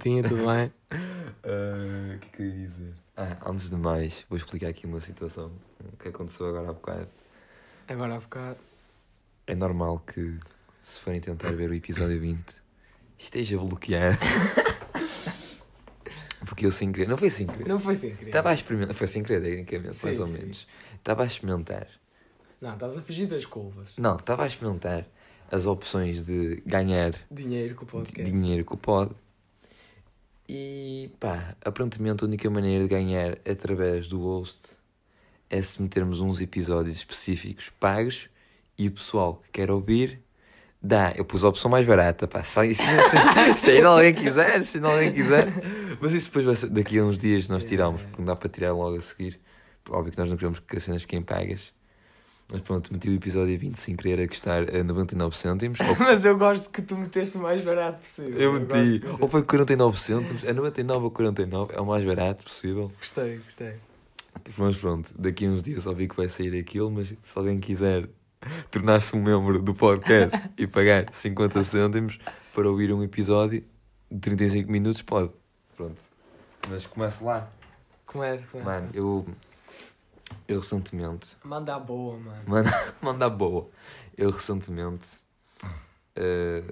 maltinha, tudo bem? Ah, O que é que eu ia dizer? Ah, antes de mais, vou explicar aqui uma situação que aconteceu agora há bocado. Agora há bocado. É normal que, se forem tentar ver o episódio 20, esteja bloqueado. Porque eu sem querer. Não foi sem querer. Não foi sem querer. Estava a experimentar. Foi sem querer, tecnicamente, Sim, mais ou sim. menos. Estava a experimentar. Não, estás a fugir das curvas. Não, estava a experimentar as opções de ganhar Dinheiro com o podcast. dinheiro que o pode. E pá, aparentemente a única maneira de ganhar através do host é se metermos uns episódios específicos pagos e o pessoal que quer ouvir dá. Eu pus a opção mais barata, pá. Se, se, se, se ainda alguém quiser, se ainda alguém quiser. Mas isso depois vai ser, daqui a uns dias nós tiramos, porque não dá para tirar logo a seguir. Óbvio que nós não queremos que as cenas fiquem pagas. Mas pronto, meti o episódio 20 sem querer a custar a 99 cêntimos. Ou Mas eu gosto que tu meteste o mais barato possível. eu gosto meti. de Ou foi 49 cêntimos, é 99 ou 49, é o mais barato possível. Gostei, gostei. Mas pronto, daqui a uns dias só vi que vai sair aquilo, mas se alguém quiser tornar-se um membro do podcast e pagar 50 cêntimos para ouvir um episódio de 35 minutos, pode. Pronto. Mas comece lá. Como? Como é? Mano, eu. Eu recentemente. Manda a boa, mano. Manda, manda a boa. Eu recentemente eh,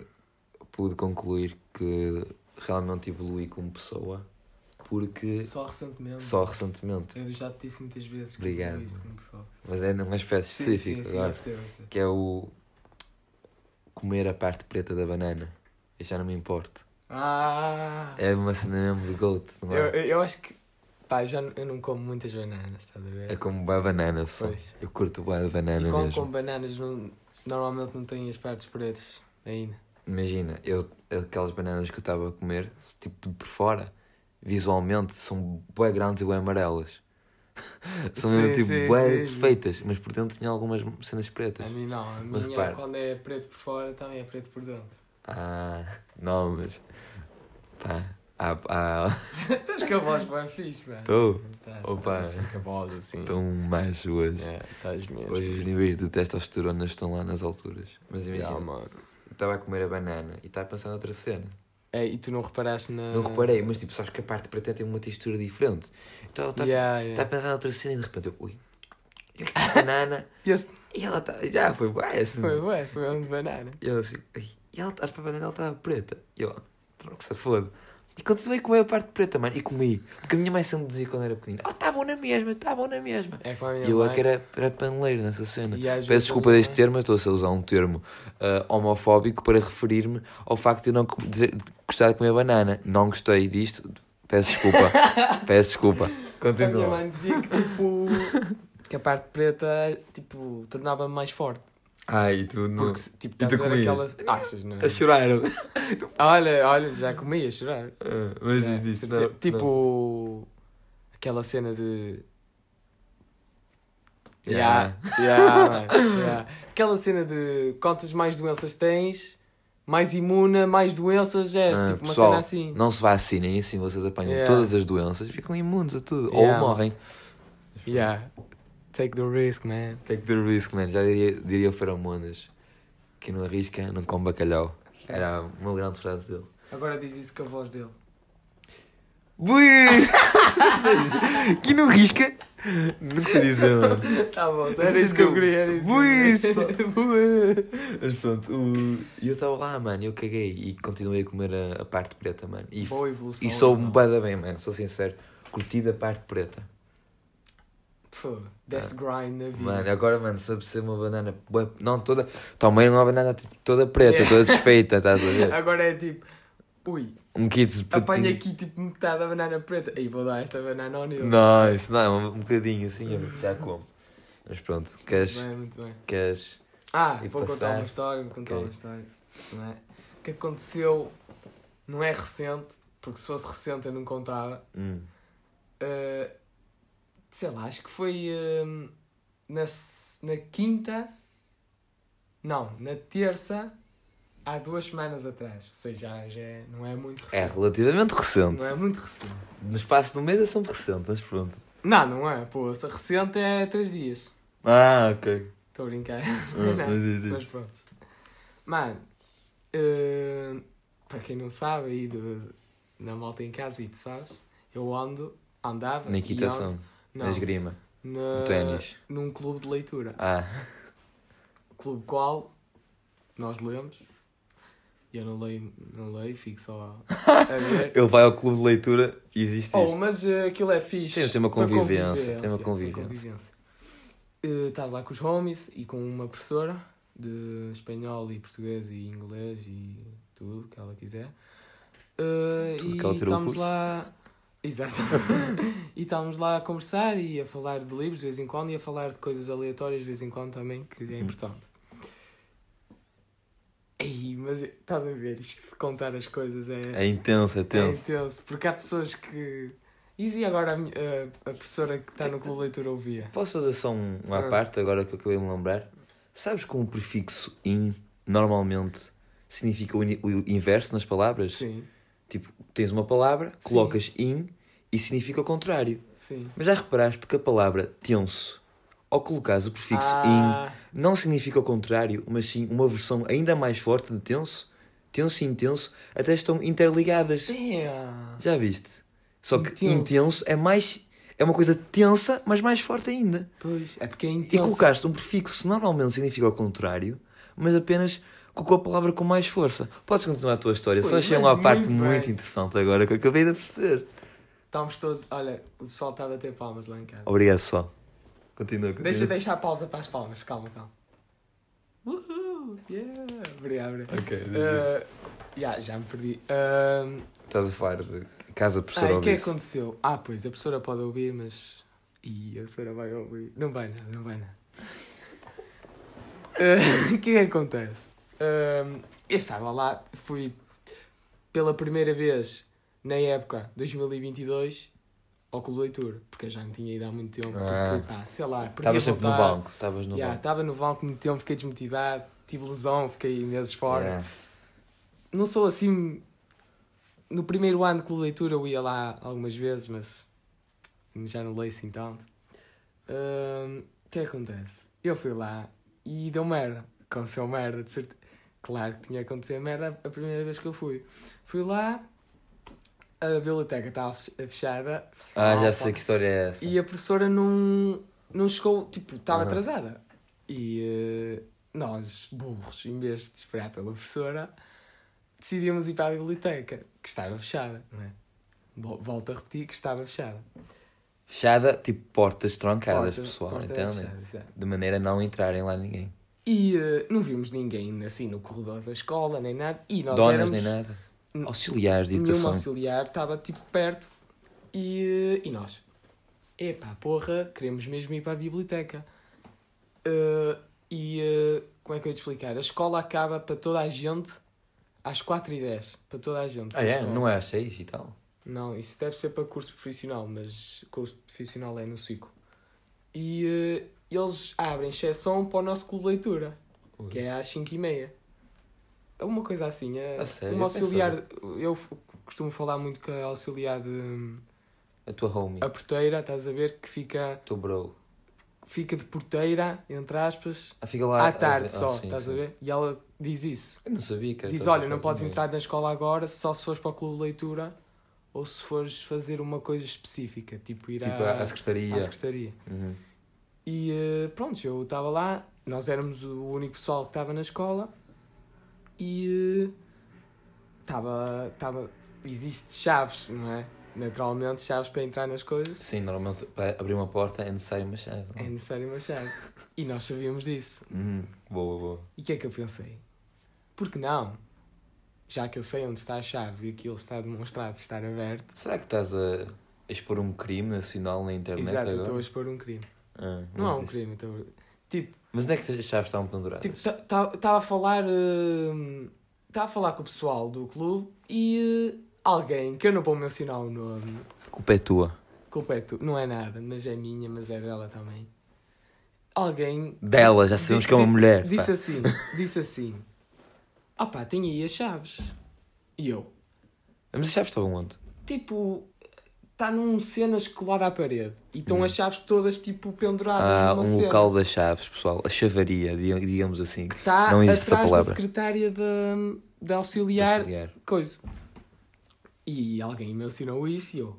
pude concluir que realmente evolui como pessoa porque Só recentemente. só recentemente. Eu já te disse muitas vezes que Obrigado, como pessoa. Mas é num aspecto Sim, específico sim, sim, agora. percebo. Que é o comer a parte preta da banana. Eu já não me importo. Ah! É uma cena mesmo de goat, não é? eu, eu acho que. Pá, eu já não- eu não como muitas bananas, estás a ver? É como boa banana só. Pois. Eu curto boa de banana E quando mesmo. como bananas, não, normalmente não têm as partes pretas ainda. Imagina, eu, aquelas bananas que eu estava a comer, tipo por fora, visualmente, são bué grandes e bué amarelas. são mesmo Sim, tipo sim, bué sim, perfeitas, mas por dentro tinha algumas cenas pretas. A mim não, a minha repara. quando é preto por fora também é preto por dentro. Ah, não, mas. Pá, ah, ah, Estás com a voz bem fixe, mano. estou. Opa. assim, com a voz assim. Um macho hoje. É, estás mesmo. Hoje os níveis de testosterona estão lá nas alturas. Mas imagina, mano. estava a comer a banana e estava a pensar noutra cena. É, e tu não reparaste na. Não reparei, mas tipo, sabes que a parte preta tem uma textura diferente. Então ela está Yeah, tá yeah. a pensar noutra cena e de repente eu, ui, eu banana E esse e ela está, já foi, vai assim. foi, ué, foi um de banana. E ela assim, "Ei", e ela está para a banana, ela estava preta. E eu, troco que se foda. E continuei a comer a parte preta, mano, e comi. Porque a minha mãe sempre dizia quando era pequenina, oh, está bom na mesma, está bom na mesma. É com a minha E eu é mãe. que era, era paneleiro nessa cena. E Peço desculpa deste termo, mas estou a usar um termo ah, homofóbico para referir-me ao facto de eu não de- gostar de comer banana. Não gostei disto, peço desculpa. peço desculpa. A minha Continua. mãe dizia que tipo. que a parte preta tipo tornava-me mais forte. Ai, tu não. Porque tipo, E tu estás a ver comias? aquelas. Achas, não? A chorar. Olha, olha, já comi a chorar. Ah, mas É, diz isto. certeza. não, tipo. aquela cena de. não. Yeah, yeah, mano, yeah. Aquela cena de quantas mais doenças tens, mais imune, a mais doenças és. Ah, tipo uma pessoal, cena assim. Não se vacinem, assim vocês apanham Yeah. todas as doenças, ficam imunes a tudo. Yeah, Ou morrem. Yeah. Take the risk, man. Take the risk, man. Já diria, diria o Feromonas. Quem não arrisca, não come bacalhau. Era uma grande frase dele. Agora diz isso com a voz dele. Bui! Quem não risca, não sei dizer, mano. Tá bom, era isso que eu queria. Era isso que eu Bui! queria. Bui! Mas pronto, o- e eu estava lá, mano, eu caguei e continuei a comer a, a parte preta, mano. E, Boa evolução. e sou um então. bada bem, mano, sou sincero. Curti da parte preta. Pô, Desse grind na vida. Mano, agora, mano, soube ser uma banana. Não, toda. Tomei uma banana tipo, toda preta, toda desfeita, estás a ver? Agora é tipo, ui, Um kit de aqui tipo metade da banana preta. Aí vou dar esta banana ao Nilo. Não, isso não, um, um bocadinho assim, eu já como. Mas pronto, Muito queres. bem, muito bem. queres... Ah, vou contar passar. uma história, vou contar Ok. uma história. Não é? O que aconteceu não é recente, porque se fosse recente eu não contava. Hum. Uh, sei lá, acho que foi um, na, na quinta. Não, na terça, há duas semanas atrás. Ou seja, já, já é- não é muito É recente. relativamente recente. Não é muito recente. No espaço de um mês é sempre recente, mas pronto. Não, não é. Pô, se recente é três dias. Ah, ok. Estou a brincar. Ah, Não, mas mas pronto. Mano, uh, para quem não sabe aí do, na malta em casito, sabes? Eu ando, andava. Na e equitação, ando- na não, esgrima, na- no ténis. num clube de leitura. Ah, Clube qual nós lemos. E eu não leio, não leio, fico só a ver. ele vai ao clube de leitura e existe Oh, mas eh, aquilo é fixe. Sim, tem uma convivência, tem uma convivência. Eh, Estás lá com os homies e com uma professora de espanhol e português e inglês e tudo que ela quiser. Eh, Tudo e que ela tirou estamos lá. Exato. e estávamos lá a conversar e a falar de livros de vez em quando e a falar de coisas aleatórias de vez em quando também, que é importante. Ei, mas estás a ver, isto de contar as coisas é. É intenso, é É tenso. intenso, porque há pessoas que. E agora a, a, a professora que está no clube de leitura ouvia? Posso fazer só um, uma Ah. parte agora que eu acabei de me lembrar? Sabes como o prefixo in normalmente significa o, ini- o inverso nas palavras? Sim, Tipo, tens uma palavra, Sim. colocas in e significa o contrário. sim. Mas já reparaste que a palavra tenso, ao colocares o prefixo Ah, in, não significa o contrário, mas sim uma versão ainda mais forte de tenso? Tenso e intenso até estão interligadas. damn. Já viste? Só que Intenso. intenso é mais. É uma coisa tensa, mas mais forte ainda. Pois, é porque é E intenso. colocaste um prefixo normalmente significa o contrário, mas apenas colocou a palavra com mais força. Podes continuar a tua história, só achei uma parte muito interessante agora que eu acabei de perceber. Estamos todos. Olha, o pessoal está a bater palmas lá em casa. Obrigado só. Continua, continua. Deixa deixar a pausa para as palmas, calma, calma. Uhul, yeah. Obrigado, obrigado. Ok. Uh, yeah, já me perdi. Um, Estás a falar de casa ah, professora e o que é aconteceu? Ah, pois, a professora pode ouvir, mas. Ih, a professora vai ouvir. Não vai nada, não vai nada. Uh, O que é que acontece? Um, eu estava lá, fui pela primeira vez na época 2022 ao Clube de Leitura, porque eu já não tinha ido há muito tempo. Ah. Porque, pá, sei lá, Estavas sempre no banco. Estavas no Yeah, banco. Estava no banco muito tempo, fiquei desmotivado, tive lesão, fiquei meses fora. Yeah. Não sou assim. No primeiro ano de clube de leitura eu ia lá algumas vezes, mas já não leio assim tanto. O que é que acontece? Eu fui lá e deu merda. Aconteceu merda, de certeza. Claro que tinha acontecido merda a primeira vez que eu fui. Fui lá, a biblioteca estava fech- fechada. Ah, já sei que história é essa. E a professora não, não chegou, tipo, estava Aham. atrasada. E eh, nós, burros, em vez de esperar pela professora, decidimos ir para a biblioteca, que estava fechada, não é? Vol- Volto a repetir que estava fechada. Fechada, tipo portas trancadas, Porta- pessoal, porta entendem? fechada, exato. De maneira a não entrarem lá ninguém. E eh, não vimos ninguém assim no corredor da escola, nem nada. E nós Donas éramos... nem nada. Auxiliares de Nenhum educação. auxiliar estava tipo perto e, e nós, epá, porra, queremos mesmo ir para a biblioteca. Uh, e uh, como é que eu ia te explicar? A escola acaba para toda a gente às 4h10. Para toda a gente. Ah, é? escola. Não é às seis e tal? Não, isso deve ser para curso profissional, mas curso profissional é no ciclo. E uh, eles abrem exceção para o nosso clube de leitura, que é às 5h30. É uma coisa assim. É A sério? uma Eu auxiliar. Eu costumo falar muito com a auxiliar de. A tua homie. A porteira, estás a ver? Que fica, O teu bro. fica de porteira, entre aspas, Ah, fica lá. à tarde ah, só, sim, estás sim. a ver? E ela diz isso. Eu não sabia que era Diz: olha, não podes entrar na escola agora só se fores para o clube de leitura ou se fores fazer uma coisa específica, tipo ir Tipo, à, à secretaria. à secretaria. Uhum. E eh, pronto, eu estava lá, nós éramos o único pessoal que estava na escola e estava. estava existe chaves, não é? Naturalmente, chaves para entrar nas coisas Sim, normalmente para abrir uma porta é necessário uma chave. não é necessário uma chave. E nós sabíamos disso. Uhum. Boa, boa. E o que é que eu pensei? Por que não? Já que eu sei onde está as chaves e aquilo está demonstrado estar aberto. Será que estás a expor um crime nacional na internet Exato, agora? estou a expor um crime. Ah, Não é mas um isso- crime, estou. Tipo, Mas onde é que as chaves estavam penduradas? estava a falar. Estava a falar com o pessoal do clube e eh, alguém, que eu não vou mencionar o nome, A culpa é tua. culpa é tu, não é nada, mas é minha, mas é dela também. Alguém. Dela, já sabemos que é uma mulher. pá. Disse assim, disse assim: Ah pá, tem aí as chaves. E eu, Mas as chaves estavam onde? tipo, está num cenas colado à parede e estão Hum. as chaves todas tipo penduradas Ah, numa um cena. local das chaves, pessoal. A chavaria, di- digamos assim. Está Não existe essa atrás da secretária da, da auxiliar, Auxiliar. coisa. E alguém me ensinou isso e eu,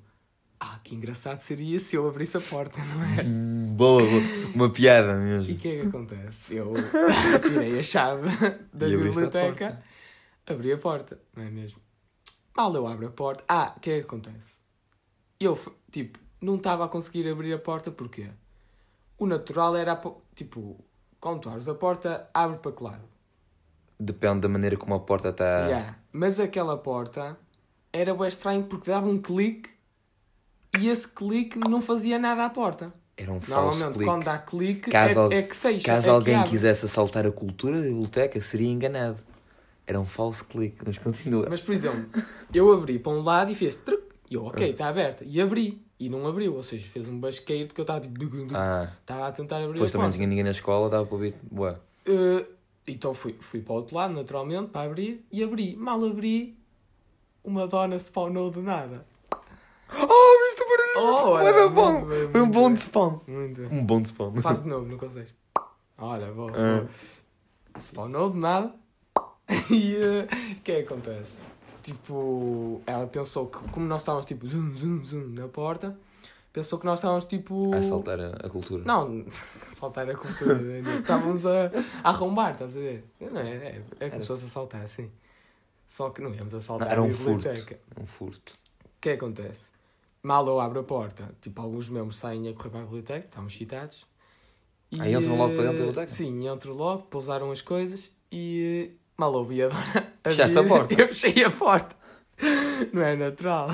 ah, que engraçado seria se eu abrisse a porta, não é? Boa, boa. Uma piada E mesmo. o que é que acontece? Eu tirei a chave da E a biblioteca, porta. abri a porta, não é mesmo? Mal eu abro a porta. Ah, o que é que acontece? Eu, f- tipo, não estava a conseguir abrir a porta porquê? O natural era, tipo, quando tu abres a porta, abre para que lado? Depende da maneira como a porta está. Yeah. Mas aquela porta era bem estranho porque dava um clique e esse clique não fazia nada à porta. Era um falso Normalmente, clique. quando dá clique, Caso é, é que fecha. Caso é alguém quisesse assaltar a cultura da biblioteca, seria enganado. Era um falso clique, mas continua. Mas, por exemplo, eu abri para um lado e fez truc. E eu, ok, está aberta. E abri. E não abriu. Ou seja, fez um basqueiro porque eu estava tipo. Ah, Estava a tentar abrir depois também não tinha ninguém na escola, dava para ouvir. Boa. Eh, então fui, fui para o outro lado, naturalmente, para abrir. E abri. Mal abri, uma dona spawnou do nada. Oh, viste o barulho? Oh, era da bom. muito Foi um bom de spawn. Muito. Um bom de spawn. Faz de novo, não consegues. Olha, vou. Ah. vou. Spawnou de nada. E eh, o que é que acontece? Tipo, ela pensou que, como nós estávamos tipo zoom, zoom, zoom na porta, pensou que nós estávamos tipo. A assaltar a, a cultura. Não, saltar a cultura. né? Estávamos a, a arrombar, estás a ver? Não é, é, é como se fosse assaltar, sim. Só que não íamos assaltar Não, era a um furto. biblioteca. Um furto. O que é que acontece? Mal eu abro a porta, tipo, alguns mesmos saem a correr para a biblioteca, estamos excitados. E, Ah, entram logo para dentro da eh, biblioteca? Sim, entro logo, pousaram as coisas e eh, mal ouvi a dona. Fechaste a porta? Eu fechei a porta. Não é natural.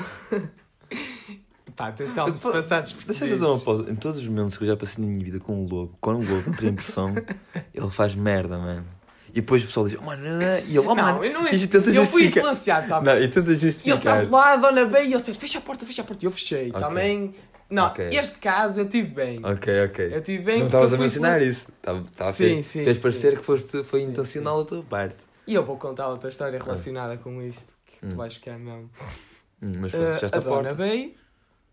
Pá, tentámos passar despercebidos. fazer uma pausa. Em todos os momentos que eu já passei na minha vida com o lobo, quando o lobo entra em pressão, ele faz merda, mano. E depois o pessoal diz, oh, mano, e ele, oh, mano, Não, eu não e tenta Eu fui justificar. influenciado também. Não, e tenta E eles justificar. estavam lá, a dona bem, e eu disse, fecha a porta, fecha a porta. E eu fechei. Ok. Também. Não, Ok. este caso eu tive bem. Ok, ok. Eu tive bem. não estavas eu a fui mencionar isso. Tava, tava Sim, fez, sim, Fez sim. parecer que foste, foi Sim, intencional a tua parte. E eu vou contar outra história relacionada com isto, que Hum. tu vais ficar mesmo. Hum, mas pronto, Uh, fechaste a a porta. veio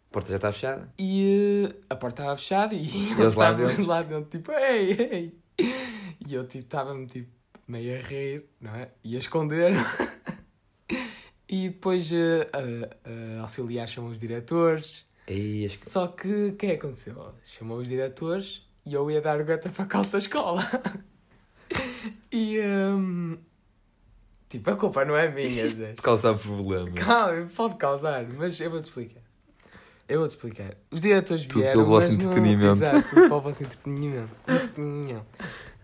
A porta já está fechada. e uh, a porta estava fechada e eles lá estavam dentro? lá dentro, tipo, ei, ei. E eu tipo, estava-me tipo, meio a rir, não é? E a esconder. e depois uh, a, a auxiliar chamou os diretores. Ei, as... Só que o que é que aconteceu? Chamou os diretores e eu ia dar o gata para calta da escola. e um, tipo, a culpa não é minha, Zé. Te causar problema. Calma, pode causar, mas eu vou-te explicar. Eu vou-te explicar. Os diretores Tudo vieram, pelo vosso mas não- entretenimento. Exato, tudo para o vosso entretenimento. Entretenimento.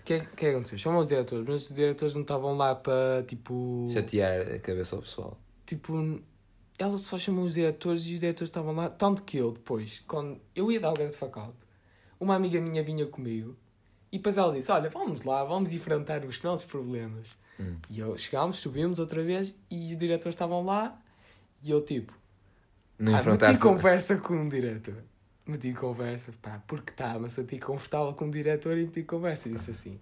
O que é que é que aconteceu? Chamam os diretores, mas os diretores não estavam lá para, tipo... Chatear a cabeça ao pessoal. Tipo, ela só chamou os diretores e os diretores estavam lá. Tanto que eu, depois, quando eu ia dar o grande faculty, uma amiga minha vinha comigo e depois ela disse: Olha, vamos lá, vamos enfrentar os nossos problemas. Hum. E eu chegámos, subimos outra vez e os diretores estavam lá e eu, tipo, Não ah, meti conversa com um diretor. Meti conversa, pá, porque tá, mas eu senti confortável com o diretor e meti conversa. E disse assim: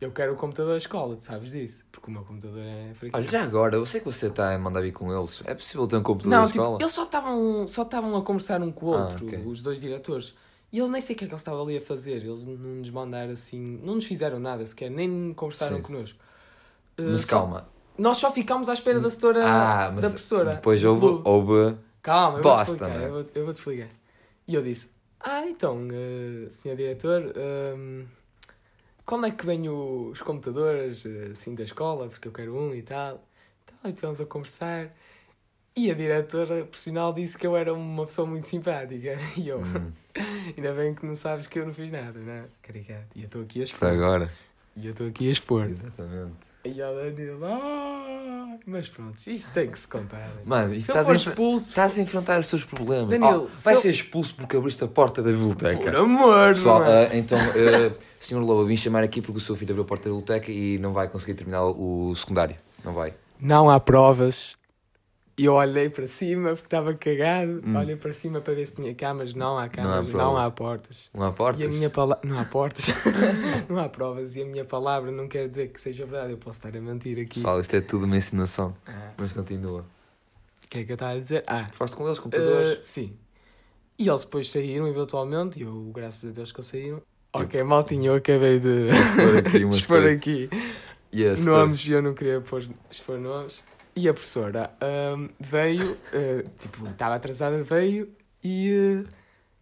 Eu quero o computador da escola, tu sabes disso? Porque o meu computador é fraquinho. Olha, já agora, eu sei que você está a mandar vir com eles. É possível ter um computador Não, da tipo, escola? eles só estavam só a conversar um com o Ah, outro, ok. os dois diretores. E ele nem sei o que é que eles estavam ali a fazer. Eles não nos mandaram assim, não nos fizeram nada sequer, nem conversaram Sim. connosco. Uh, Mas calma. Nós só ficámos à espera da setora Ah, da professora. depois houve, houve Calma, eu bosta, explicar. né? Eu vou, eu vou-te explicar. E eu disse: Ah, então, uh, senhor diretor, um, quando é que vêm os computadores uh, assim da escola? Porque eu quero um e tal. Então, e estivemos a conversar. E a diretora, por sinal, disse que eu era uma pessoa muito simpática. E eu, Hum, ainda bem que não sabes que eu não fiz nada, não é? Caricato. E eu estou aqui a por expor. agora. E eu estou aqui a expor. Exatamente. E a Danilo, ah, mas pronto, isto tem que se contar. Mano, Se eu estás for expulso, estás a enfrentar os teus problemas. Danilo, Oh, se vais eu- ser expulso porque abriste a porta da por biblioteca. amor, Pessoal, é? ah, então, uh, Sr. Lobo, vim chamar aqui porque o seu filho abriu a porta da biblioteca e não vai conseguir terminar o secundário. Não vai. Não há provas. E eu olhei para cima porque estava cagado. Hum. Olhei para cima para ver se tinha câmaras. Não há câmaras, não, prova. há portas. Não há portas? E a minha palavra. Não há portas. não há provas. E a minha palavra não quer dizer que seja verdade. Eu posso estar a mentir aqui. Pessoal, isto é tudo uma ensinação. Ah, Mas continua. O que é que eu estava a dizer? Ah, Falaste com eles, computadores? Uh, sim. E eles depois saíram eventualmente, e eu, graças a Deus que eles saíram. Ok, maltinho, eu acabei de Expor aqui umas expor aqui Yes, nomes e eu não queria pôr expor nomes. E a professora ahm, veio, eh, tipo, estava atrasada, veio e. eh, O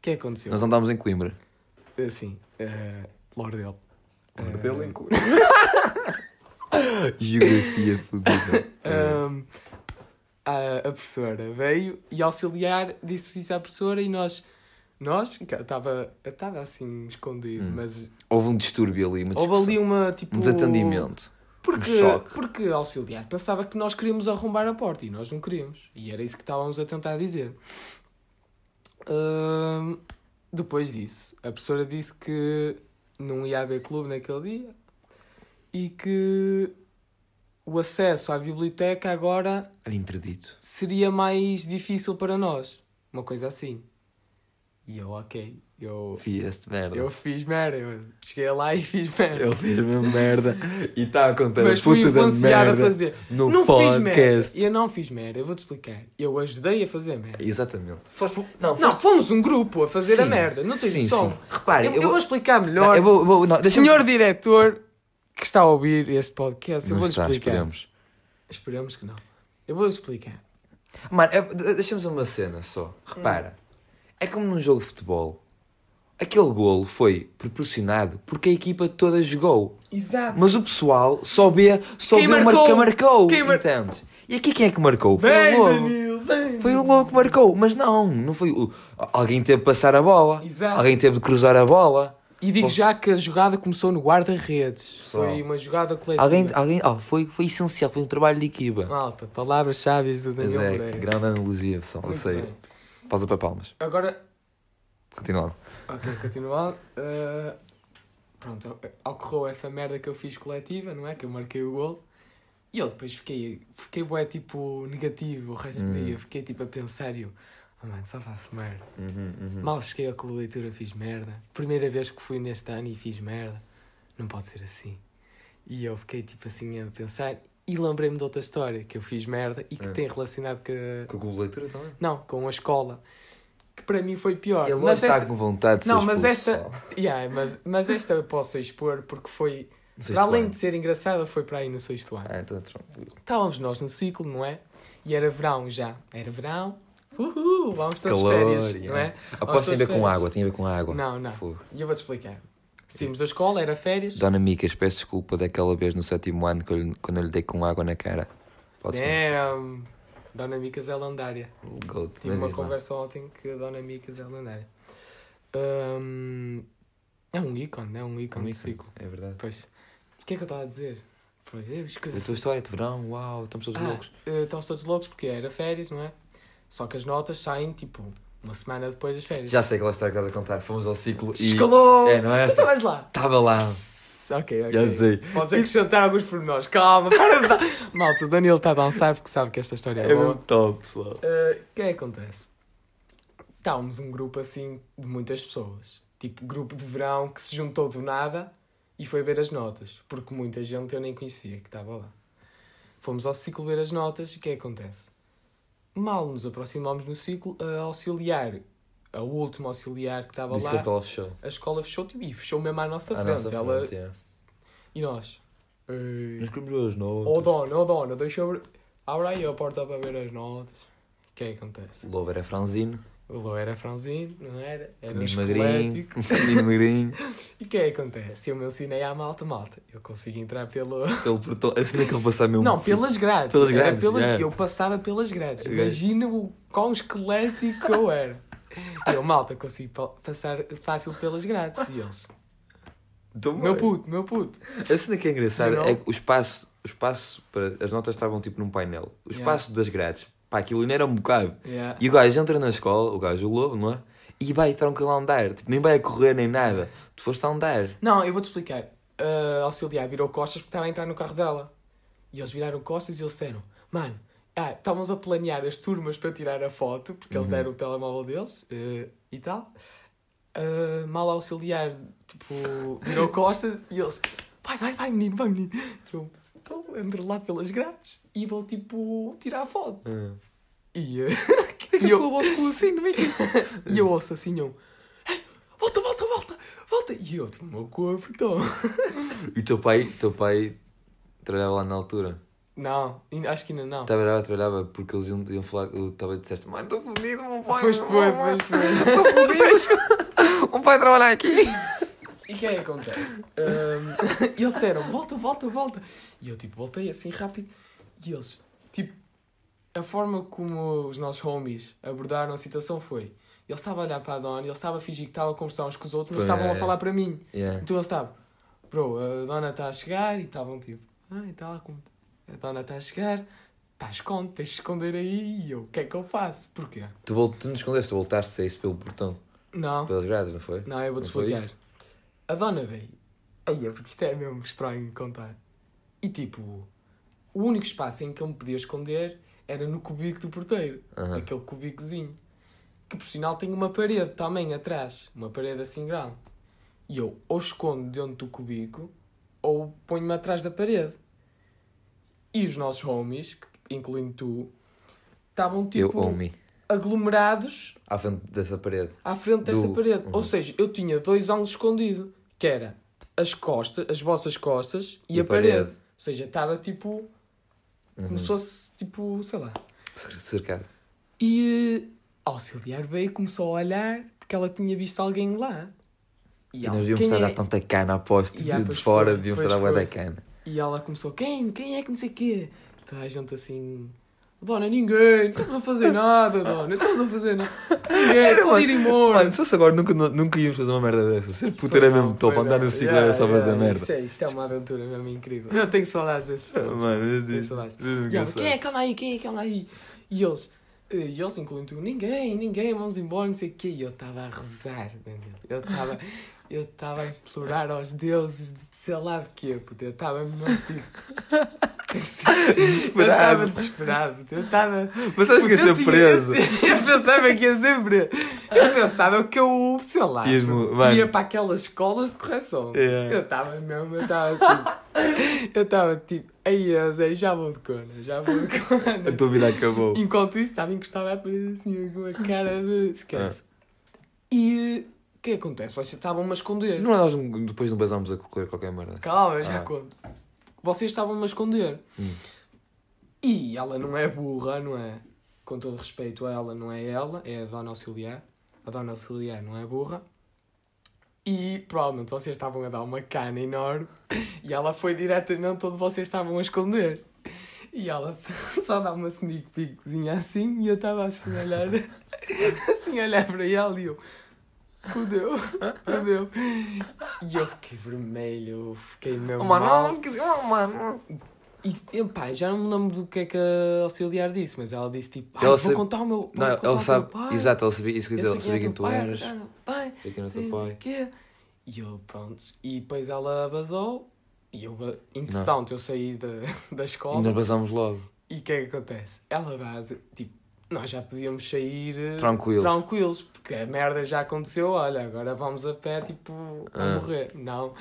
que é que aconteceu? Nós andámos em Coimbra. Assim, uh, Lordel. Lordel em Geografia fodida. Ahm, a, a professora veio e auxiliar disse isso à professora e nós. Nós, estava estava assim escondido, Hum. mas Houve um distúrbio ali, uma houve ali uma tipo. um desatendimento. Porque, um porque auxiliar pensava que nós queríamos arrombar a porta e nós não queríamos. E era isso que estávamos a tentar dizer. Ahm, depois disso, a professora disse que não ia haver clube naquele dia e que o acesso à biblioteca agora Era interdito. seria mais difícil para nós. Uma coisa assim. E eu, ok. Eu, Fizeste merda. eu fiz merda. Eu cheguei lá e fiz merda. Ele fez mesmo merda e está a contar Mas a puta da influenciado a merda fazer. no não fiz merda. podcast. Eu não fiz merda, eu vou-te explicar. Eu ajudei a fazer merda. Exatamente. Foste, não, Não, fomos um grupo a fazer a Sim. merda. Não tens sim, noção. sim. Repare, Eu, eu, eu vou vou... explicar não, melhor. eu vou, vou não, Senhor diretor que está a ouvir este podcast, eu Não vou-lhe está, explicar. esperemos. Esperamos que não. Eu vou-lhe explicar. Mano, de- deixa-me dizer uma cena só. Repara, é como num jogo de futebol. Aquele golo foi proporcionado porque a equipa toda jogou. Exato. Mas o pessoal só vê, só Quem vê o marcou? marca marcou. Quem mar- Entendes? E aqui quem é que marcou? Foi Vem, o Lobo. Danilo, vem. Foi o Lobo que marcou. Mas não, não foi o... Alguém teve de passar a bola. Exato. Alguém teve de cruzar a bola. E digo já que a jogada começou no guarda-redes. Foi uma jogada coletiva. Alguém, alguém, oh, foi, foi essencial, foi um trabalho de equipa. Malta, palavras-chave do Daniel é, Moreira. grande analogia, pessoal, eu Muito sei. bem. Pausa para palmas. Agora, Continuando. Ok, continuando. Uh, pronto, ocorreu essa merda que eu fiz coletiva, não é? Que eu marquei o gol. E eu depois fiquei, fiquei bué, tipo, negativo o resto do Hum. dia. Fiquei, tipo, a pensar e eu... Oh, mano, só faço merda. Uhum, Mal cheguei à clube de leitura, fiz merda. Primeira vez que fui neste ano e fiz merda. Não pode ser assim. E eu fiquei, tipo, assim, a pensar. E lembrei-me de outra história, que eu fiz merda e que É. tem relacionado com... a- Com o Google Leitura também? Não, com a escola. Que para mim foi pior. Ele Mas está esta... com vontade de ser Não, mas expulso, esta-. Yeah, mas, mas esta eu posso expor porque foi, além vai. de ser engraçada, foi para aí no sexto ano. Ah, então. Estávamos nós no ciclo, não é? E era verão já. Era verão. Uhul, vamos todos de Calor, férias, yeah. não é? Aposto que a ver com água, tem a ver com água. Não, não. E eu vou-te explicar. Saímos da escola, era férias. Dona Micas, peço desculpa daquela vez no sétimo ano que eu quando eu lhe dei com água na cara. Pode ser. Damn. Dona Micas é lendária. Goat, Tive uma diz lá. conversa ontem que a Dona Micas é lendária. Hum, é um ícone, é um ícone Um do ícone, ciclo. É verdade. Pois. O que é que eu estava a dizer? Foi, esqueci. A tua história de verão, uau, estamos todos Ah, loucos. eh, estamos todos loucos porque era férias, não é? Só que as notas saem tipo uma semana depois das férias. Já sei que ela está a casa a contar. Fomos ao ciclo e. Escalou! É, não é? Tu estavas lá? Estava lá. Ok, ok. Já sei. Podes acrescentar alguns pormenores. Calma, para de dar. Malta, o Danilo está a dançar porque sabe que esta história é, É boa. muito top, pessoal. Eh, O que é que acontece? Estávamos um grupo assim de muitas pessoas. Tipo, grupo de verão que se juntou do nada e foi ver as notas. Porque muita gente eu nem conhecia que estava lá. Fomos ao ciclo ver as notas e o que é que acontece? Mal nos aproximamos no ciclo, a auxiliar, a última auxiliar que estava Disse lá, que a escola fechou. a escola fechou tipo, e fechou mesmo à nossa À frente. nossa Ela... frente, é. E nós? "Ei, Nós queremos as notas. Oh dona, oh dona, deixa eu... abrir- Abre aí a porta para ver as notas. O que é que acontece? O lobo era franzino, O Lô era franzino, não era? Era um magrinho, magrinho. E o que é que acontece? Eu me ensinei à malta, malta. Eu consigo entrar pelo... Ele portou, assim é que ele passava mesmo. Não, pelas grades. Pelas grades, pelas-. Eu passava pelas grades. Imagina o quão esquelético eu era. E eu, malta, consigo pa- passar fácil pelas grades. E eles, Então, meu puto, meu puto. A cena que é engraçada é que o espaço, o espaço para. As notas estavam tipo num painel. O Yeah. espaço das grades. Pá, aquilo ainda era um bocado. Yeah. E o gajo entra na escola, o gajo, o lobo, não é? E vai tranquilo a andar. Tipo, nem vai a correr nem nada. Tu foste a andar. Não, eu vou-te explicar. A auxiliar virou costas porque estava a entrar no carro dela. E eles viraram costas e eles disseram: Mano, ah, estávamos a planear as turmas para tirar a foto, porque eles Uhum. deram o telemóvel deles eh, e tal. Ah, mal auxiliar, tipo, virou costas e eles: Vai, vai, vai, menino, vai, menino. Eu, então, entro lá pelas grades e vou, tipo, tirar a foto. E, eh, e eu, assim, e eu ouço assim: eu, "Ei, Volta, volta, volta, volta. E eu, tipo, o meu corpo, então. E o teu pai, teu pai trabalhava lá na altura. Não, acho que ainda não. Trabalhava, trabalhava, porque eles iam, iam falar, eu estava disseste, mãe, estou fodido, meu pai. Pois foi, pois foi. Estou fodido. Um pai trabalhar aqui. E o que é que acontece? Ahm, e eles disseram, volta, volta, volta. E eu, tipo, voltei assim rápido. E eles, tipo, a forma como os nossos homies abordaram a situação foi... Ele estava a olhar para a dona, ele estava a fingir que estava a conversar uns com os outros, mas estavam é, a falar para mim. Yeah. Então eles estavam, bro, a dona está a chegar, e estavam tipo, ah, está lá como... A dona está a chegar, pá, esconde, tens de esconder aí. E eu, o que é que eu faço? Porquê? Tu, tu não escondeste, tu voltaste, saíste pelo portão, Não, pelas grades, não foi? não, eu vou-te explicar. A dona veio. Aí, isto é mesmo estranho de contar. E tipo, o único espaço em que eu me podia esconder era no cubico do porteiro. Aham. Aquele cubicozinho. Que por sinal tem uma parede também atrás. Uma parede assim grande. E eu ou escondo dentro do cubico ou ponho-me atrás da parede. E os nossos homies, incluindo tu, estavam Eu, tipo homie, aglomerados à frente dessa parede. à frente dessa Do- parede. Uhum. Ou seja, eu tinha dois ângulos escondidos, que era as costas, as vossas costas e, E a a parede. parede. Ou seja, estava tipo, como Uhum. se fosse tipo, sei lá. Cer- Cercado. E a auxiliar veio e começou a olhar porque ela tinha visto alguém lá. E ela, nós devíamos "Quem estar a é?" dar tanta cana após, tipo, Yeah, de fora, foi, devíamos estar a dar da cana. E ela começou, quem? Quem é que não sei o quê? Toda a gente assim, dona, ninguém, não estamos a fazer nada, dona, não estamos a fazer nada. Ninguém, pode ir embora. Mano, se fosse agora, nunca, nunca íamos fazer uma merda dessa. Ser puto era mesmo top, andar não. no ciclo era só fazer merda. Isto é, isto é uma aventura mesmo incrível. Eu tenho saudades desses tempos. Mano, Tenho saudades. quem é anda aí? Quem é anda aí? E eles, eh, e eles incluindo ninguém, ninguém, vamos embora, não sei o quê. E eu estava a rezar, Daniel. Eu estava eu estava a implorar aos deuses de sei lá de quê, puto. Eu estava mesmo tipo. Eu estava desesperado, eu estava. Mas sabes que ia eu ser tinha- preso. Eu pensava que ia ser preso. Eu pensava que eu, sei lá, mano. ia para aquelas escolas de correção. Yeah. Eu estava mesmo, eu estava tipo. Eu estava tipo, aí Zé, já vou de cona, já vou de A cona. tua vida acabou. Enquanto isso estava encostado à parede assim, com a cara de. Esquece. E o que acontece? Vocês estavam-me a esconder. Não nós depois não basámos a correr qualquer merda. Calma, já Ah. conto. Vocês estavam-me a esconder. Hum. E ela não é burra, não é? Com todo respeito a ela, não é ela, é a dona auxiliar. A dona auxiliar não é burra. E provavelmente vocês estavam a dar uma cana enorme e ela foi diretamente onde vocês estavam a esconder. E ela só dá uma sneak peekzinha assim e eu estava assim a olhar, assim a olhar para ela e eu, fodeu, fodeu. E eu fiquei vermelho, eu fiquei mesmo Oh, mano, mal. não, oh, mano. E, e pá, já não me lembro do que é que a auxiliar disse, mas ela disse tipo, ah, Ela vou sabe- contar o meu vou Não, contar ao sabe. pai, Exato, ele sabia isso que sei ele sabia quem é tu pai, eras. não, pai, Sei quem era teu pai. o quê. E eu, pronto, e depois ela vazou, e eu, entretanto, eu saí da, da E escola, nós basámos logo. e o que é que acontece? Ela vaza, tipo, nós já podíamos sair eh, Tranquilos. tranquilos, porque a merda já aconteceu, olha, agora vamos a pé, tipo, a Ah. morrer. Não.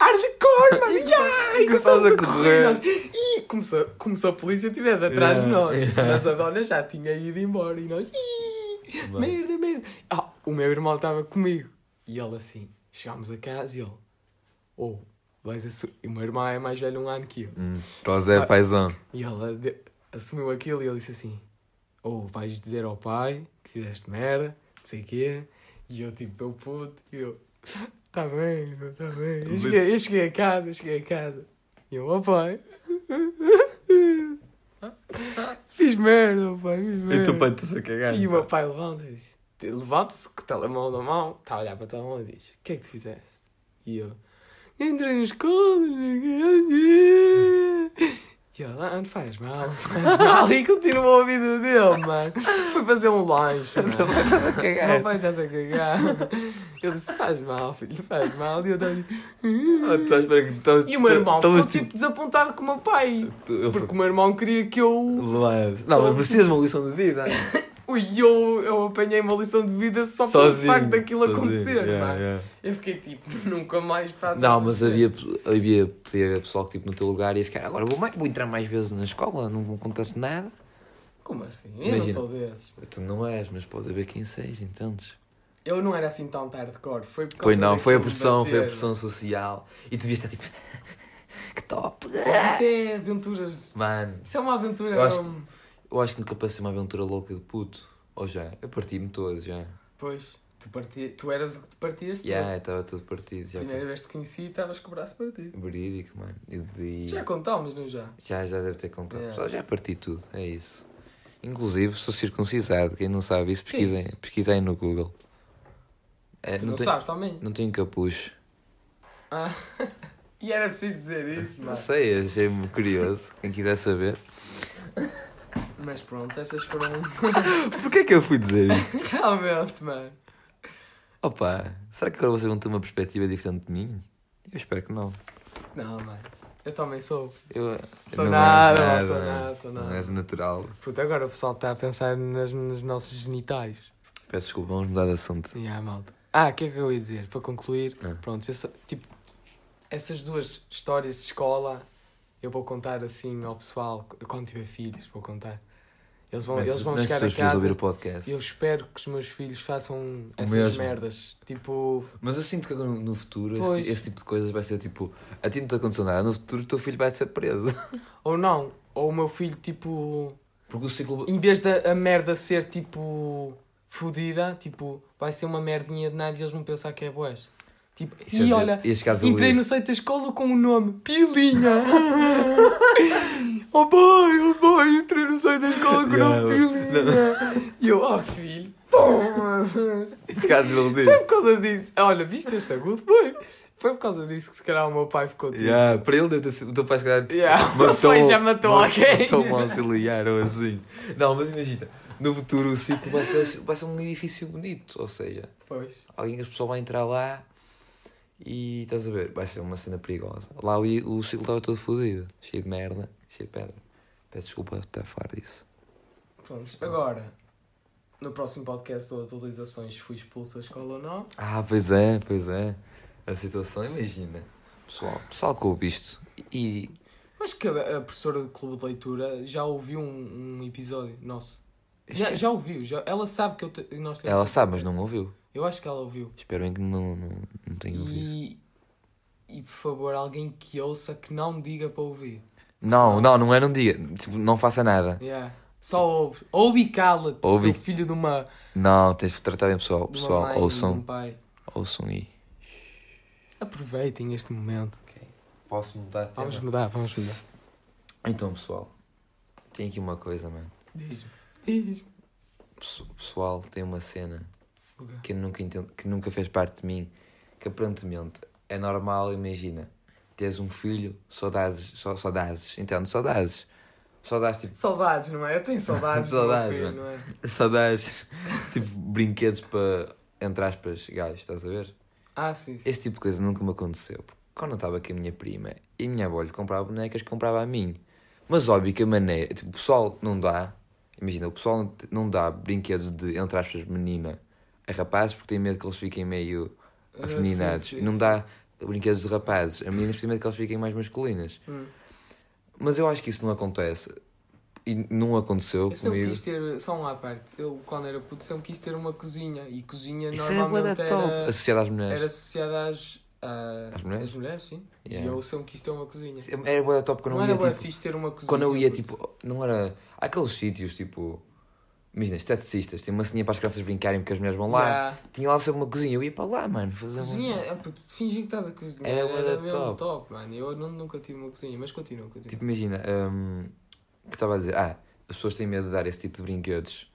Hardcore, mano! yeah! E Começámos a correr. nós- E começou, começou a polícia estivesse atrás de Yeah, nós. yeah. Mas a dona já tinha ido embora e nós. "Ih, Mano. Merda, merda. Ah, o meu irmão estava comigo. E ele assim, chegámos a casa e ele. Oh, vais assu-" E o meu irmão é mais velho um ano que eu. Hum, Estás é Ah. paizão. E ela de- assumiu aquilo e ele disse assim: Ou vais dizer ao pai que fizeste merda, sei o quê. E eu, tipo, eu puto, e eu, tá bem, tá bem. Eu cheguei, eu cheguei a casa, eu cheguei a casa. E eu, ó pai, fiz merda, ó pai, fiz E merda. teu pai está-se a cagar. E o meu pai levanta-se, diz- levanta-se com o telemóvel na mão, está a olhar para o telemóvel e diz: O que é que tu fizeste? E eu: Entrei na escola, não sei o quê." E ele: Ah, não faz mal, não faz mal. E continuou a vida dele, mano. Foi fazer um lanche, mano. O meu pai está-se a cagar. Ele disse: Faz mal, filho, faz mal. E eu estava Ah, a estavas- E o meu irmão ficou tipo desapontado com o meu pai. Porque o meu irmão queria que eu. Não, mas precisas de uma lição de vida. Ui, eu, eu apanhei uma lição de vida só pelo Sozinho. facto daquilo sozinho. acontecer, Yeah, pá. yeah. Eu fiquei tipo, nunca mais faço Não, mas havia, havia, havia pessoal que tipo no teu lugar ia ficar agora vou, mais, vou entrar mais vezes na escola, não vou contar nada. Como assim? Eu Imagina. não sou desses. Tu não és, mas pode haver quem seja, entendes? Eu não era assim tão hardcore. Foi por Pois não, foi a pressão, foi a pressão social. E tu devias estar tipo. Que top! Isso é aventuras. Mano, Isso é uma aventura. Eu acho um- eu acho que nunca passei uma aventura louca de puto. Ou já? Eu parti-me todo já. Pois, tu, partia... tu eras o que te partias Já, todo. estava todo partido. Já. Primeira vez que te conheci estavas com o braço partido. Verídico, mano. E de- Já contámos, não já? Já, já deve ter contado. Yeah. Só já parti tudo, é isso. Inclusive, sou circuncisado. Quem não sabe isso, pesquisem, isso? pesquisem no Google. É, tu não, não tem, sabes também. não tenho capucho. Ah, e era preciso dizer isso, Não mas... sei, achei-me curioso. Quem quiser saber. Mas pronto, essas foram Porquê que eu fui dizer isso? realmente, mano. Opa, será que agora vocês vão ter uma perspectiva diferente de mim? Eu espero que não. Não, mano. Eu também sou. Eu, Sou não nada, não sou nada, sou Não nada. és natural. Puta, agora o pessoal está a pensar nas, nos nossos genitais. Peço desculpa, vamos mudar de assunto. Yeah, malta. Ah, o que é que eu ia dizer? Para concluir, Ah. pronto, essa, tipo, essas duas histórias de escola eu vou contar assim ao pessoal, quando tiver filhos, vou contar. Eles vão, Mas- eles vão chegar a filhos ouvir casa o podcast. e eu espero que os meus filhos façam essas mesmo. merdas. Tipo, Mas eu sinto que agora no futuro esse, Pois. esse tipo de coisas vai ser tipo. A ti não te aconteceu nada, no futuro o teu filho vai ser preso. ou não, ou o meu filho, tipo, Porque o ciclo. em vez da merda ser tipo fodida, tipo, vai ser uma merdinha de nada e eles vão pensar que é boés. Tipo, é e dizer- olha, casos entrei no site da escola com o nome Pilinha. oh boy, oh boy, entrei no site da escola com o Yeah, nome Pilinha. E eu, oh filho, Estes casos ele diz. foi por causa disso. Olha, viste este agudo? Foi. Foi por causa disso que se calhar o meu pai ficou tipo. Yeah, para ele deve ter sido. O teu pai se calhar. Yeah, pai já matou alguém. Matou um auxiliar ou assim. Não, mas imagina, no futuro o ciclo vai ser, vai ser um edifício bonito. Ou seja, Pois. alguém que as pessoas vai entrar lá e estás a ver, vai ser uma cena perigosa. Lá o, o ciclo estava todo fodido, cheio de merda, cheio de pedra. Peço desculpa por estar a falar disso. Pronto, agora, no próximo podcast do atualizações, fui expulso da escola ou não? Ah, pois é, pois é. A situação, imagina. Pessoal, pessoal que ouve isto e. Mas que a, a professora do clube de leitura já ouviu um, um episódio nosso. Já, já ouviu, já, ela sabe que eu te, nós temos Ela sabe, mas não ouviu. Eu acho que ela ouviu. Espero bem que não, não, não tenha ouvido. E, e por favor, alguém que ouça que não diga para ouvir. Não, não, não é não diga. Tipo, não faça nada. Yeah. Só ouve. Ouve e cala-te, Ouve. seu filho de uma, Não, tens de tratar bem pessoal. Pessoal, mãe um ouçam, pai. ouçam e. Aproveitem este momento. Posso mudar de Vamos mudar, vamos mudar. Então, pessoal, tem aqui uma coisa, mano. Diz-me. Pesso- Pessoal, tem uma cena O quê? que nunca, entendo, que nunca fez parte de mim, que aparentemente é normal, imagina, teres um filho, só dazes, só, só dazes, entende? Só dazes. Só dás tipo, Saudades, não é? Eu tenho saudades Saudades, filho, não é? dás tipo brinquedos para, entre aspas, gajos, estás a ver? Ah, sim, sim. Esse tipo de coisa nunca me aconteceu. Porque quando eu estava com a minha prima e a minha avó lhe comprava bonecas, comprava a mim. Mas óbvio que a maneira. Tipo, o pessoal não dá. Imagina, o pessoal não- dá brinquedos de, entre aspas, menina a rapazes porque tem medo que eles fiquem meio Ah, afeminados. E sim, não dá brinquedos de rapazes a meninas tem medo que eles fiquem mais masculinas. Hum. Mas eu acho que isso não acontece. E não aconteceu Eu comigo. quis ter, só uma parte, eu quando era puto sempre quis ter uma cozinha e cozinha Isso é normalmente top. era, Associado às mulheres. era associada às, a- Às mulheres? às mulheres, sim. Yeah. E eu sempre quis ter uma cozinha. Era bué da top quando não eu era ia bué tipo. fixe ter uma cozinha. Quando eu ia, tipo, não era. Há aqueles sítios, tipo. Imagina, esteticistas, tem uma ceninha para as crianças brincarem porque as mulheres vão lá. Yeah. Tinha lá sempre uma cozinha, eu ia para lá, mano, fazer uma- Cozinha, é, puto, fingir que estás a cozinhar. Era bué da mesmo top. top. mano. Eu não- nunca tive uma cozinha, mas continua, continua. Tipo, imagina, o que estava a dizer? Ah, as pessoas têm medo de dar esse tipo de brinquedos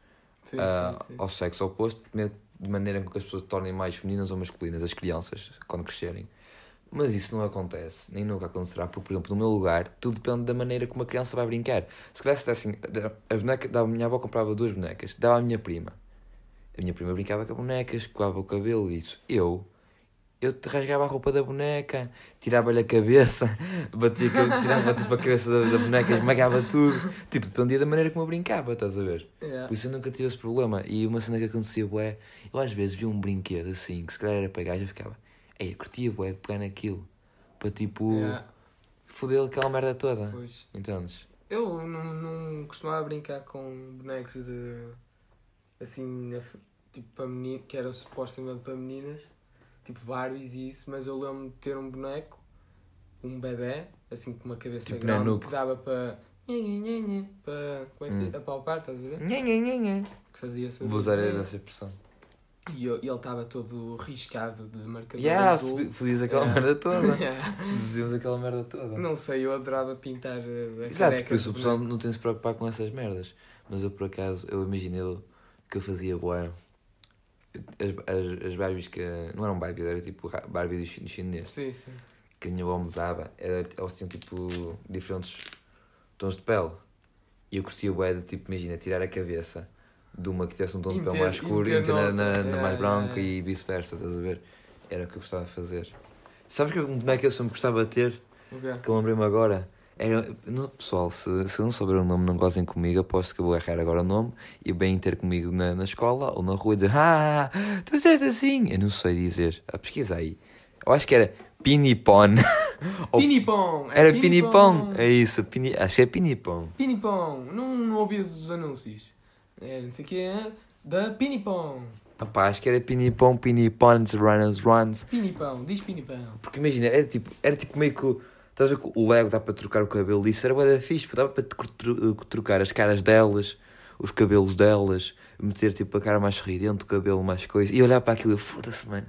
sim, ah, sim, sim. ao sexo oposto, medo de maneira com que as pessoas se tornem mais femininas ou masculinas, as crianças, quando crescerem. Mas isso não acontece, nem nunca acontecerá, porque, por exemplo, no meu lugar, tudo depende da maneira como a criança vai brincar. Se calhar se a boneca, da minha avó comprava duas bonecas, dava à minha prima. A minha prima brincava com a boneca, escovava o cabelo e isso. Eu, eu te rasgava a roupa da boneca, tirava-lhe a cabeça, batia, tirava tipo, a cabeça da, da boneca, esmagava tudo. Tipo, dependia da maneira como eu brincava, estás a ver? Yeah. Por isso eu nunca tive esse problema. E uma cena que acontecia, bué, eu às vezes via um brinquedo assim, que se calhar era para gajo, eu ficava, ei, eu curtia, bué, de pegar naquilo, para tipo, Yeah. foder aquela merda toda. Pois. Entendes? Eu não, não costumava brincar com bonecos de. assim, tipo para menino, que era supostamente para meninas, tipo Barbies e isso, mas eu lembro-me de ter um boneco, um bebê, assim com uma cabeça Tipo grande, nanuco. que dava para. Para. Como é que Hum. diz? Apalpar, estás a ver? Nha, nha, nha, nha. Que fazia esse Vou usar essa expressão. E eu- ele estava todo riscado de marcador Yeah, azul. fodi- fodias aquela Yeah. merda toda. Yeah. Fodíamos aquela merda toda. Não sei, eu adorava pintar uh, a Exato, por isso o pessoal não tem de se preocupar com essas merdas. Mas eu por acaso, eu imaginei que eu fazia boa. As, as, as Barbies que. Não eram Barbies, era tipo Barbie do chi- chinês. Sim, sim. Que a minha avó me dava. Era, elas tinham tipo diferentes tons de pele. E eu curtia bué de tipo, imagina, tirar a cabeça de uma que tivesse um tom de pele mais escuro e meter na, na, Yeah, mais branca yeah. e vice-versa, estás a ver? Era o que eu gostava de fazer. Sabes que que eu sempre gostava de ter? O quê? que eu lembrei-me agora. Era, não, pessoal, se, se eu não souber o nome, não gozem comigo, aposto que eu vou errar agora o nome e bem ter comigo na, na escola ou na rua e dizer Ah, tu disseste assim. Eu não sei dizer. Ah, pesquisa aí. Eu acho que era Pinipon. Ou- Pinipom! é era Pinipon. É isso, pini, acho que é Pinipon. Pinipom! Não, não ouvias os anúncios? É, não sei o que é. Da Pinipom! Opá, acho que era Pinipon, Pinipons, Runners, Runs. Pinipom, diz Pinipom. Porque imagina, era tipo, era tipo meio que. Estás a ver que o Lego dá para trocar o cabelo disso? Era bué da fixe, dava para tro- trocar as caras delas, os cabelos delas, meter tipo a cara mais sorridente, o cabelo mais coisa, e olhar para aquilo e eu, foda-se, mano.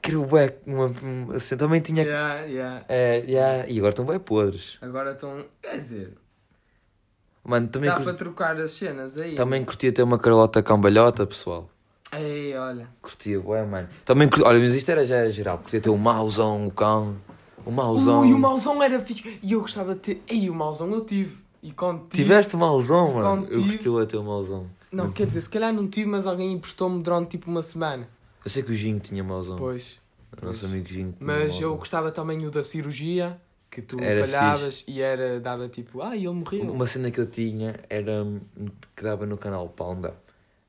Quero bué, uma, assim, também tinha. Yeah, yeah. É, yeah, e agora estão bem podres. Agora estão. Quer dizer, Mano, também, dá cur- para trocar as cenas aí. também curtia ter uma Carlota cambalhota, pessoal. Ei, olha. Curtia, bué, mano. Também curtia, olha, mas isto era, já era geral, curtia ter o mauzão, o cão, o mauzão. Ui, o mauzão era fixe. E eu gostava de ter. Ei, o mauzão eu tive. E quando tive. Tiveste mauzão, mano? Eu tive- curti a ter o mauzão. Não, quer dizer, se calhar não tive, mas alguém emprestou-me durante tipo uma semana. Eu sei que o Ginho tinha mauzão. Pois. O nosso amigo Ginho tinha Mas mauzão. eu gostava também o da cirurgia, que tu Era falhavas e era, dava tipo, ah, ele morreu. Uma cena que eu tinha era que dava no canal Panda.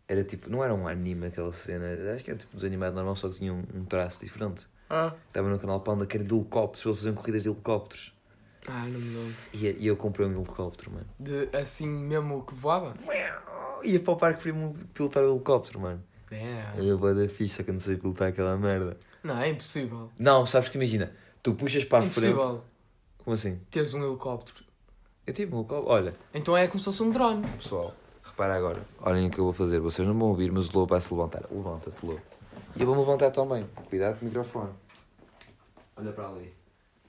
Era tipo, não era um anime aquela cena, acho que era tipo desanimado normal, só que tinha um, um traço diferente. Ah, Estava no canal Panda que era de helicópteros, eles faziam corridas de helicópteros. ah não me lembro. E, e eu comprei um helicóptero, mano. De, assim mesmo que voava? Ia para o parque para pilotar o helicóptero, mano. É. Era boa da ficha, que eu não sei pilotar aquela merda. Não, é impossível. Não, sabes que imagina, tu puxas para a frente. impossível Como assim? teres um helicóptero. Eu tive um helicóptero. Olha, Então é como se fosse um drone. Pessoal, repara agora. Olhem o que eu vou fazer. Vocês não vão ouvir, mas o Lobo vai se levantar. Levanta-te, Lobo. E eu vou-me levantar também. Cuidado com o microfone. Olha para ali.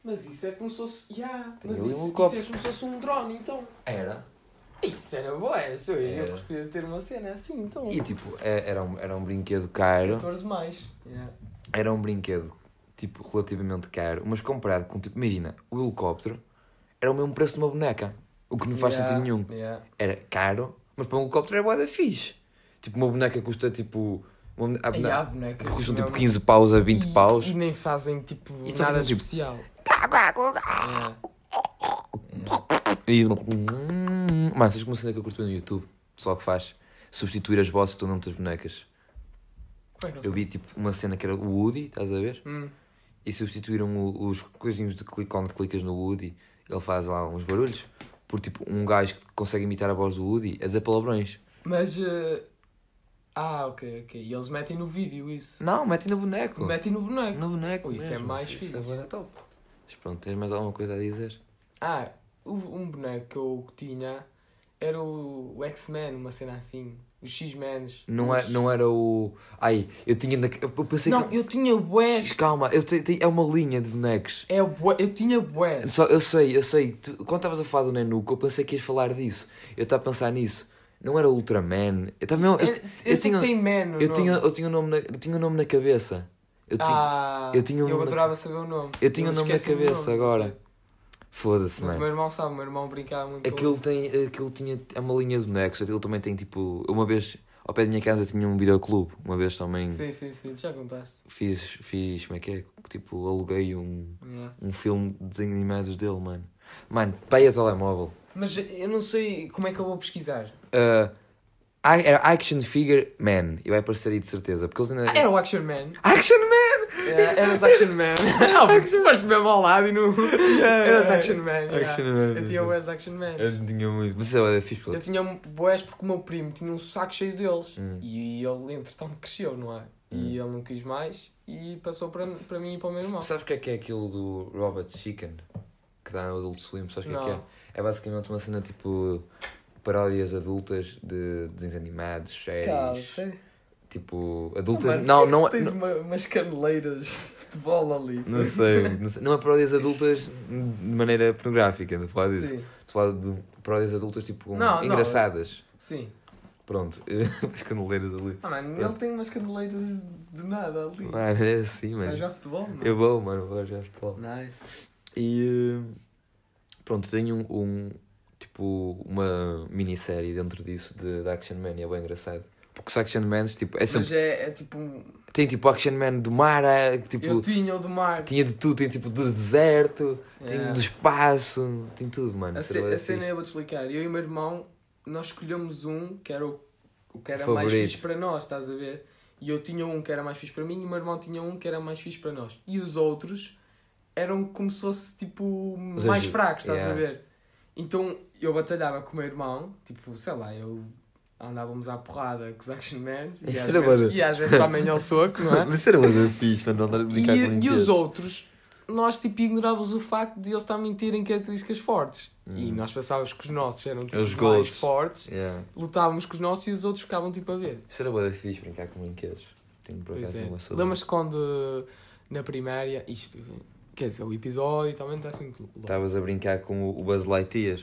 Mas isso é como se fosse. Yeah, Tem mas ali um isso, isso helicóptero. é como se fosse um drone, então. Era. Isso era boa, isso eu, eu Era. ter uma cena assim, então. E tipo, é- era um, era um brinquedo caro. 14 mais. Yeah. Era um brinquedo, tipo, relativamente caro. Mas comparado com, tipo, imagina, o helicóptero era o mesmo preço de uma boneca. O que não faz Yeah, sentido nenhum. yeah. Era caro, mas para um helicóptero era boa da fixe. Tipo, uma boneca custa tipo. A E há boneca, bonecas. que custam tipo 15 paus a 20 E- paus. E nem fazem tipo E nada fazendo, tipo, especial. É. E. Mano, sabes uma cena que eu curto no YouTube? Pessoal que faz substituir as vozes que estão noutras bonecas. Como é Eu vi tipo uma cena que era o Woody, estás a ver? Hum. E substituíram o- os coisinhos de clique quando clicas no Woody, ele faz lá uns barulhos. Por tipo um gajo que consegue imitar a voz do Woody a dizer palavrões. Mas. eh, Ah, ok, ok. E eles metem no vídeo isso. Não, mete no boneco. Metem no boneco. No boneco. Isso é mesmo. mais Isso fixe. é bué da top. Mas pronto, tens mais alguma coisa a dizer? Ah, um boneco que eu tinha era o, o X-Men, uma cena assim. Os X-Mens. Não, é, não era o. Ai, eu tinha. na- Eu pensei Não, que. eu tinha bués. Calma, eu te- te- é uma linha de bonecos. É bué, eu tinha bués. Só, eu sei, eu sei. Tu- quando estavas a falar do Nenuco, eu pensei que ias falar disso. Eu estava a pensar nisso. Não era Ultraman. Eu mesmo. Eu, Eu, eu sei tinha- tem Man eu, tinha, eu tinha o nome na, eu tinha o nome na cabeça. Eu tinha, Ah, eu tinha um eu nome na- adorava saber o nome. eu tinha o Eu nome na cabeça nome, agora. Foda-se, Mas o mano. meu irmão sabe, o meu irmão brincava muito Aquilo tem. Aquilo tinha. É uma linha de bonecos. Aquilo também tem tipo. Uma vez. Ao pé da minha casa tinha um videoclube. Uma vez também Sim, sim, sim, já contaste. fiz. Fiz. Como é que é? Tipo, aluguei um. Yeah. Um filme de desenhos animados dele, mano. Mano, pai a telemóvel. Mas eu não sei como é que eu vou pesquisar. Uh, era Action Figure Man. E vai aparecer aí de certeza. Porque eles ainda. Ah, era o Action Man. Action Man! Yeah, eras Action Man. Não, porque tu foste mesmo ao lado e não. Eras Action Man. yeah. Action Man. Eu tinha boés Action Man. Eu tinha muito. Mas isso é fixe. Eu tinha boés porque o meu primo tinha um saco cheio deles. Hum. E ele, entretanto, cresceu, não é? E ele não quis mais e passou para, para mim e para o meu irmão. Sabes o que é que é aquilo do Robot Chicken? que dá no Adult Swim, sabes o que é que é? É basicamente uma cena tipo paródias adultas de desenhos animados, séries. sério? Tipo, adultas. Mano, não, porquê não, que tens não, uma- umas caneleiras de futebol ali. não sei, não sei. Não é paródias adultas de maneira pornográfica, não falar disso. Sim, Estou a falar de paródias adultas tipo Não, não. engraçadas. sim. Pronto, as caneleiras ali. Ah, mano, ele tem umas caneleiras de nada ali. Mano, é assim, Vai mano. jogar futebol, mano. Eu vou, mano, vou jogar futebol. Nice. E eh, pronto, tenho um, um- tipo uma minissérie dentro disso de, de Action Man e é bem engraçado. Porque os Action Mans, tipo, é sempre, Mas é, é tipo um. tem tipo Action Man do mar, é, tipo, Eu tinha o do mar. tinha de tudo, tem tipo do deserto, Yeah. do espaço, tem tudo, mano. A, ce- a cena eu vou-te explicar. Eu e o meu irmão, nós escolhemos um que era o, o que era Favorito. mais fixe para nós, estás a ver? E eu tinha um que era mais fixe para mim e o meu irmão tinha um que era mais fixe para nós. E os outros eram como se fosse tipo mais fracos, estás a yeah. ver? Então eu batalhava com o meu irmão, tipo, sei lá, eu andávamos à porrada com os Action Man e às, vezes, e às vezes também ao soco, não é? Mas era da fixe, mano, andar a brincar com E, e brinquedos. os outros, nós tipo ignorávamos o facto de eles estar a mentir em características fortes. E Hum. nós pensávamos que os nossos eram tipo, Os mais gols. fortes, Yeah. lutávamos com os nossos e os outros ficavam tipo a ver. Isso era da fixe, brincar com brinquedos. Tenho por acaso é. uma saudade. Lembras-te quando na primária, isto, quer dizer, o episódio também está assim muito longo. Estavas a brincar com o o Buzz Lightyear.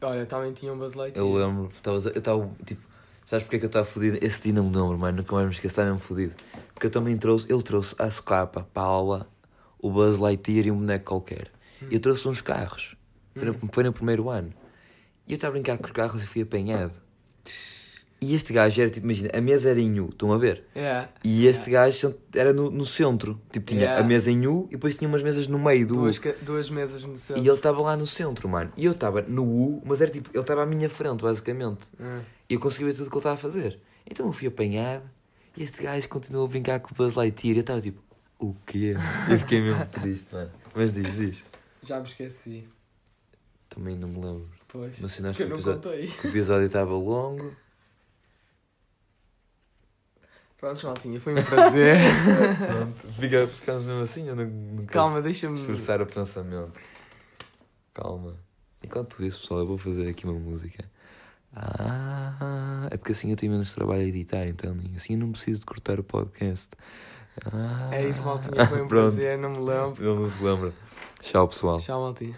Olha, também tinha um Buzz Lightyear. Eu lembro, eu estava tipo, sabes porque é que eu estava fodido? Esse dia não me lembro, mano, nunca mais me esqueço, estava mesmo fodido. Porque eu também trouxe, ele trouxe a socapa para a aula, o Buzz Lightyear e um boneco qualquer. Hum. E eu trouxe uns carros, foi, no, Hum. foi no primeiro ano. E eu estava a brincar com os carros e fui apanhado. E este gajo era tipo, imagina, a mesa era em U, estão a ver? Yeah. E este gajo era no, no centro, tipo, tinha Yeah. a mesa em U e depois tinha umas mesas no meio do U. Duas, ca- duas mesas no centro. E ele estava lá no centro, mano. E eu estava no U, mas era tipo, ele estava à minha frente, basicamente. Ah. E eu consegui ver tudo o que ele estava a fazer. Então eu fui apanhado e este gajo continuou a brincar com o Buzz Lightyear. E eu estava tipo, o quê? Eu fiquei mesmo triste, mano. Mas diz, diz. Já me esqueci. Também não me lembro. Pois. Mas eu não episódio, contei. o episódio estava longo. Pronto, maltinha, foi um prazer. Pronto, fica, ficamos mesmo assim. Eu não, não Calma, deixa-me. esforçar o pensamento. Calma. Enquanto isso, pessoal, eu vou fazer aqui uma música. Ah, é porque assim eu tenho menos trabalho a editar, então assim eu não preciso de cortar o podcast. Ah, É isso, maltinha, foi um prazer, não me lembro. Não se lembra. Tchau, pessoal. Tchau, maltinha.